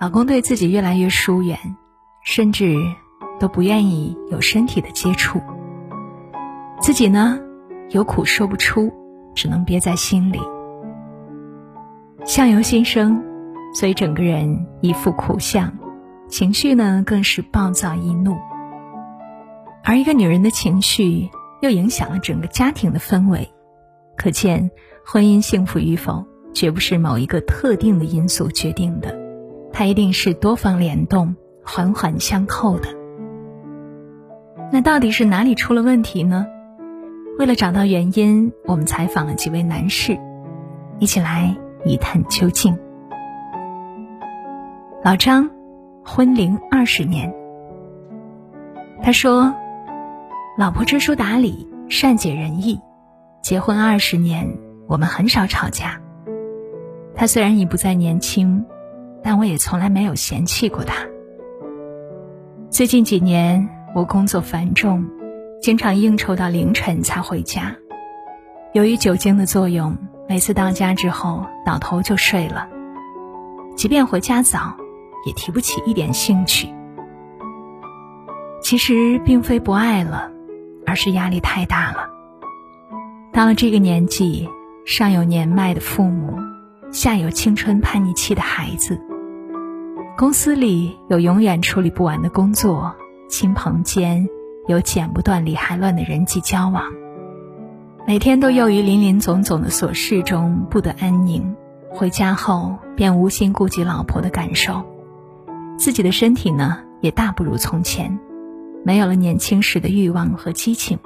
老公对自己越来越疏远，甚至都不愿意有身体的接触。自己呢，有苦说不出，只能憋在心里。相由心生，所以整个人一副苦相，情绪呢更是暴躁易怒。而一个女人的情绪，又影响了整个家庭的氛围，可见婚姻幸福与否。绝不是某一个特定的因素决定的，它一定是多方联动、环环相扣的。那到底是哪里出了问题呢？为了找到原因，我们采访了几位男士，一起来一探究竟。老张，婚龄二十年。他说：“老婆知书达理，善解人意，结婚二十年，我们很少吵架。”他虽然已不再年轻，但我也从来没有嫌弃过他。最近几年，我工作繁重，经常应酬到凌晨才回家。由于酒精的作用，每次到家之后倒头就睡了。即便回家早，也提不起一点兴趣。其实并非不爱了，而是压力太大了。到了这个年纪，上有年迈的父母。下有青春叛逆期的孩子，公司里有永远处理不完的工作，亲朋间有剪不断理还乱的人际交往，每天都囿于林林总总的琐事中不得安宁。回家后便无心顾及老婆的感受，自己的身体呢也大不如从前，没有了年轻时的欲望和激情，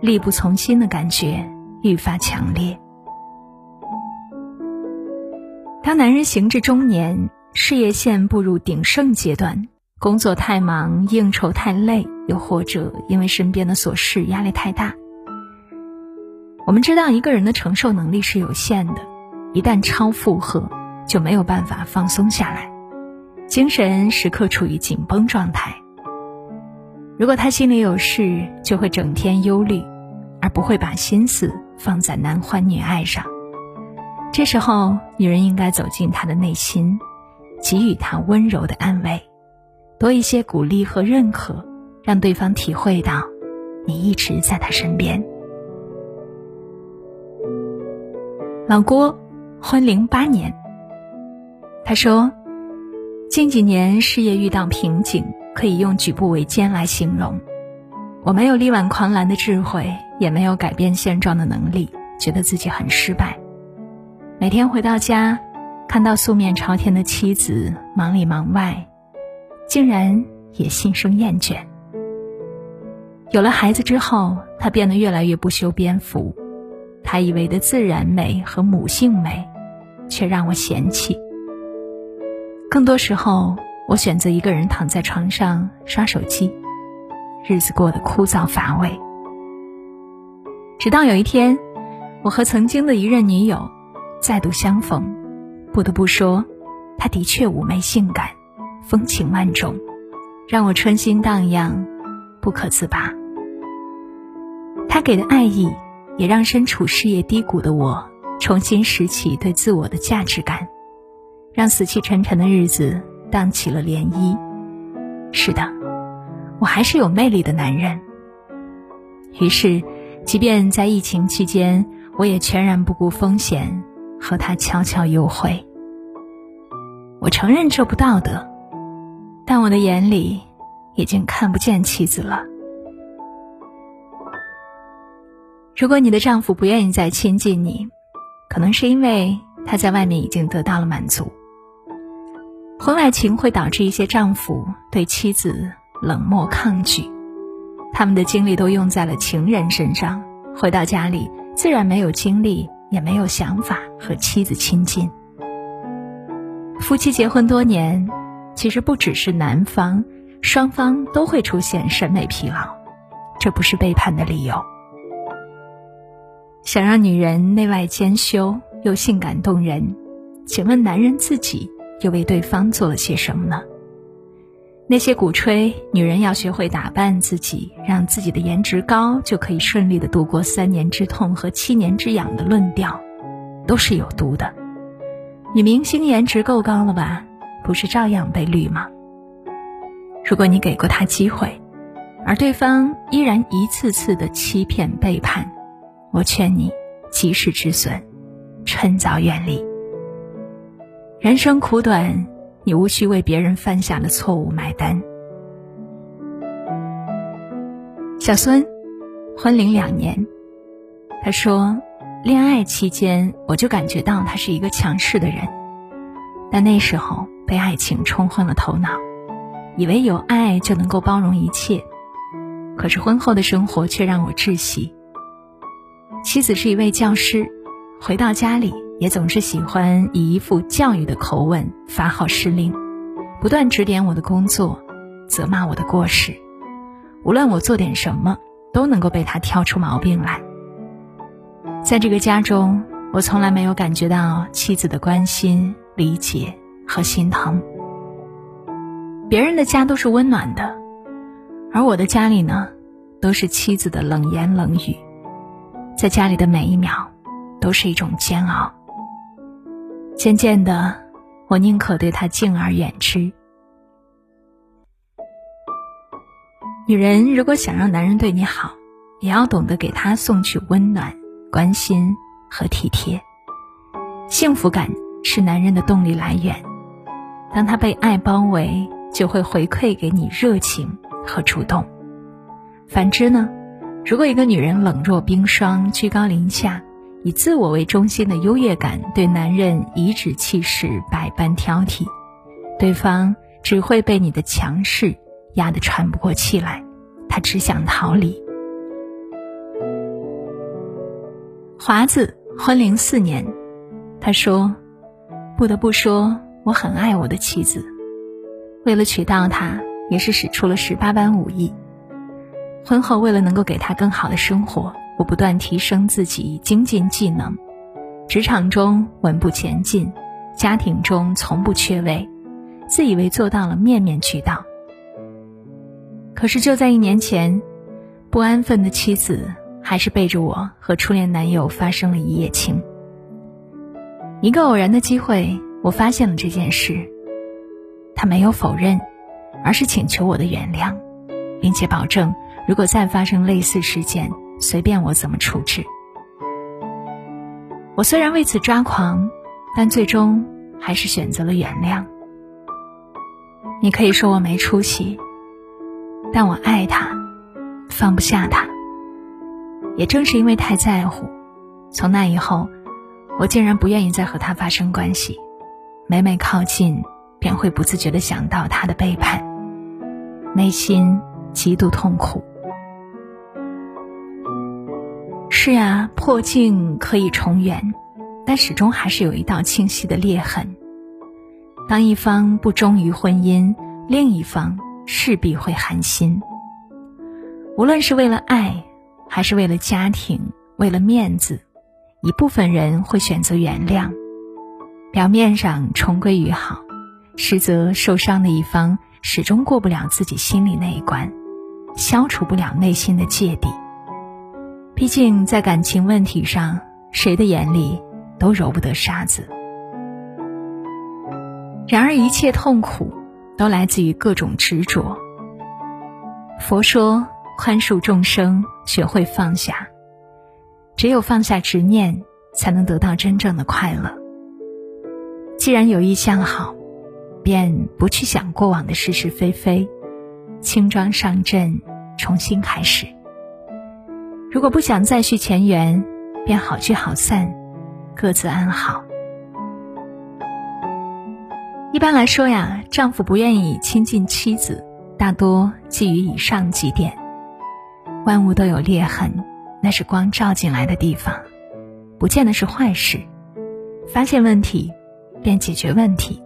力不从心的感觉愈发强烈。当男人行至中年，事业线步入鼎盛阶段，工作太忙，应酬太累，又或者因为身边的琐事压力太大，我们知道一个人的承受能力是有限的，一旦超负荷，就没有办法放松下来，精神时刻处于紧绷状态。如果他心里有事，就会整天忧虑，而不会把心思放在男欢女爱上。这时候，女人应该走进他的内心，给予他温柔的安慰，多一些鼓励和认可，让对方体会到你一直在他身边。老郭，婚龄八年。他说，近几年事业遇到瓶颈，可以用举步维艰来形容。我没有力挽狂澜的智慧，也没有改变现状的能力，觉得自己很失败。每天回到家，看到素面朝天的妻子忙里忙外，竟然也心生厌倦。有了孩子之后，他变得越来越不修边幅，他以为的自然美和母性美，却让我嫌弃。更多时候，我选择一个人躺在床上刷手机，日子过得枯燥乏味。直到有一天，我和曾经的一任女友。再度相逢，不得不说，她的确妩媚性感，风情万种，让我春心荡漾，不可自拔。她给的爱意，也让身处事业低谷的我重新拾起对自我的价值感，让死气沉沉的日子荡起了涟漪。是的，我还是有魅力的男人。于是，即便在疫情期间，我也全然不顾风险。和他悄悄幽会。我承认这不道德，但我的眼里已经看不见妻子了。如果你的丈夫不愿意再亲近你，可能是因为他在外面已经得到了满足。婚外情会导致一些丈夫对妻子冷漠抗拒，他们的精力都用在了情人身上，回到家里自然没有精力。也没有想法和妻子亲近。夫妻结婚多年，其实不只是男方，双方都会出现审美疲劳，这不是背叛的理由。想让女人内外兼修又性感动人，请问男人自己又为对方做了些什么呢？那些鼓吹女人要学会打扮自己，让自己的颜值高就可以顺利的度过三年之痛和七年之痒的论调，都是有毒的。女明星颜值够高了吧？不是照样被绿吗？如果你给过他机会，而对方依然一次次的欺骗背叛，我劝你及时止损，趁早远离。人生苦短。你无需为别人犯下的错误买单。小孙，婚龄两年，他说，恋爱期间我就感觉到他是一个强势的人，但那时候被爱情冲昏了头脑，以为有爱就能够包容一切，可是婚后的生活却让我窒息。妻子是一位教师，回到家里。也总是喜欢以一副教育的口吻发号施令，不断指点我的工作，责骂我的过失。无论我做点什么，都能够被他挑出毛病来。在这个家中，我从来没有感觉到妻子的关心、理解和心疼。别人的家都是温暖的，而我的家里呢，都是妻子的冷言冷语，在家里的每一秒，都是一种煎熬。渐渐的，我宁可对他敬而远之。女人如果想让男人对你好，也要懂得给他送去温暖、关心和体贴。幸福感是男人的动力来源，当他被爱包围，就会回馈给你热情和主动。反之呢，如果一个女人冷若冰霜、居高临下，以自我为中心的优越感对男人颐指气使、百般挑剔，对方只会被你的强势压得喘不过气来，他只想逃离。华子婚龄四年，他说：“不得不说，我很爱我的妻子，为了娶到她，也是使出了十八般武艺。婚后，为了能够给她更好的生活。”我不断提升自己，精进技能，职场中稳步前进，家庭中从不缺位，自以为做到了面面俱到。可是就在一年前，不安分的妻子还是背着我和初恋男友发生了一夜情。一个偶然的机会，我发现了这件事，他没有否认，而是请求我的原谅，并且保证如果再发生类似事件。随便我怎么处置。我虽然为此抓狂，但最终还是选择了原谅。你可以说我没出息，但我爱他，放不下他。也正是因为太在乎，从那以后，我竟然不愿意再和他发生关系。每每靠近，便会不自觉的想到他的背叛，内心极度痛苦。是啊，破镜可以重圆，但始终还是有一道清晰的裂痕。当一方不忠于婚姻，另一方势必会寒心。无论是为了爱，还是为了家庭，为了面子，一部分人会选择原谅，表面上重归于好，实则受伤的一方始终过不了自己心里那一关，消除不了内心的芥蒂。毕竟，在感情问题上，谁的眼里都揉不得沙子。然而，一切痛苦都来自于各种执着。佛说：宽恕众生，学会放下。只有放下执念，才能得到真正的快乐。既然有意向好，便不去想过往的是是非非，轻装上阵，重新开始。如果不想再续前缘，便好聚好散，各自安好。一般来说呀，丈夫不愿意亲近妻子，大多基于以上几点：万物都有裂痕，那是光照进来的地方，不见得是坏事。发现问题，便解决问题。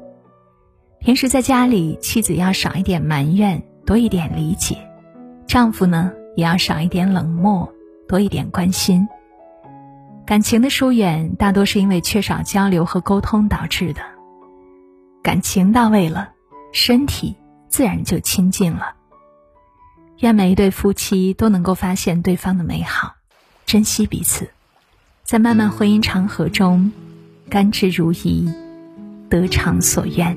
平时在家里，妻子要少一点埋怨，多一点理解；丈夫呢，也要少一点冷漠，多一点关心。感情的疏远，大多是因为缺少交流和沟通导致的。感情到位了，身体自然就亲近了。愿每一对夫妻都能够发现对方的美好，珍惜彼此，在漫漫婚姻长河中，甘之如饴，得偿所愿。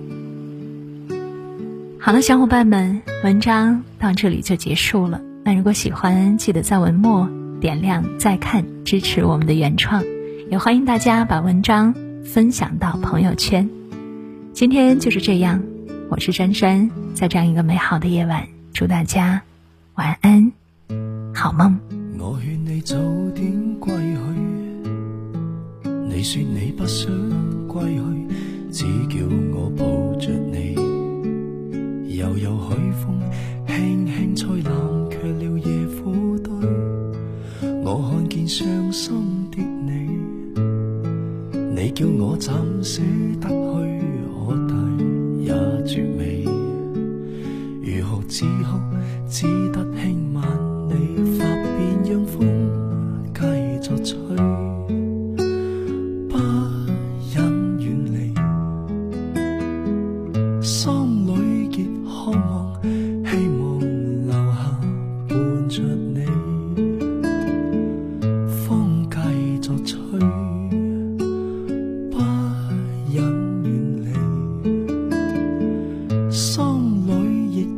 好了，小伙伴们，文章到这里就结束了。那如果喜欢，记得在文末点亮再看，支持我们的原创。也欢迎大家把文章分享到朋友圈。今天就是这样，我是珊珊，在这样一个美好的夜晚，祝大家晚安，好梦。我劝你早点归去，你说你不想归去，只叫我抱着你。悠悠海风，轻轻吹，伤心的你，你叫我怎舍得去？可抵也绝美，如何止哭？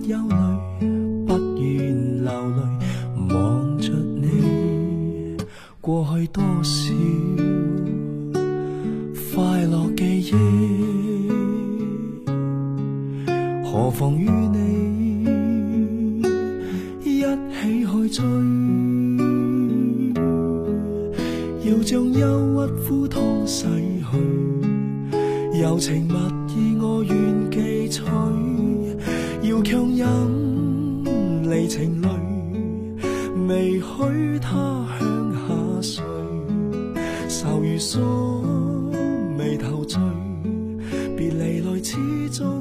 忧虑，不愿流泪，望着你，过去多少快乐记忆，何妨与你一起去追？要将忧郁苦痛洗去，柔情蜜意我愿记取，强忍离情泪，未许他向下垂。愁如锁，眉头聚，别离来始终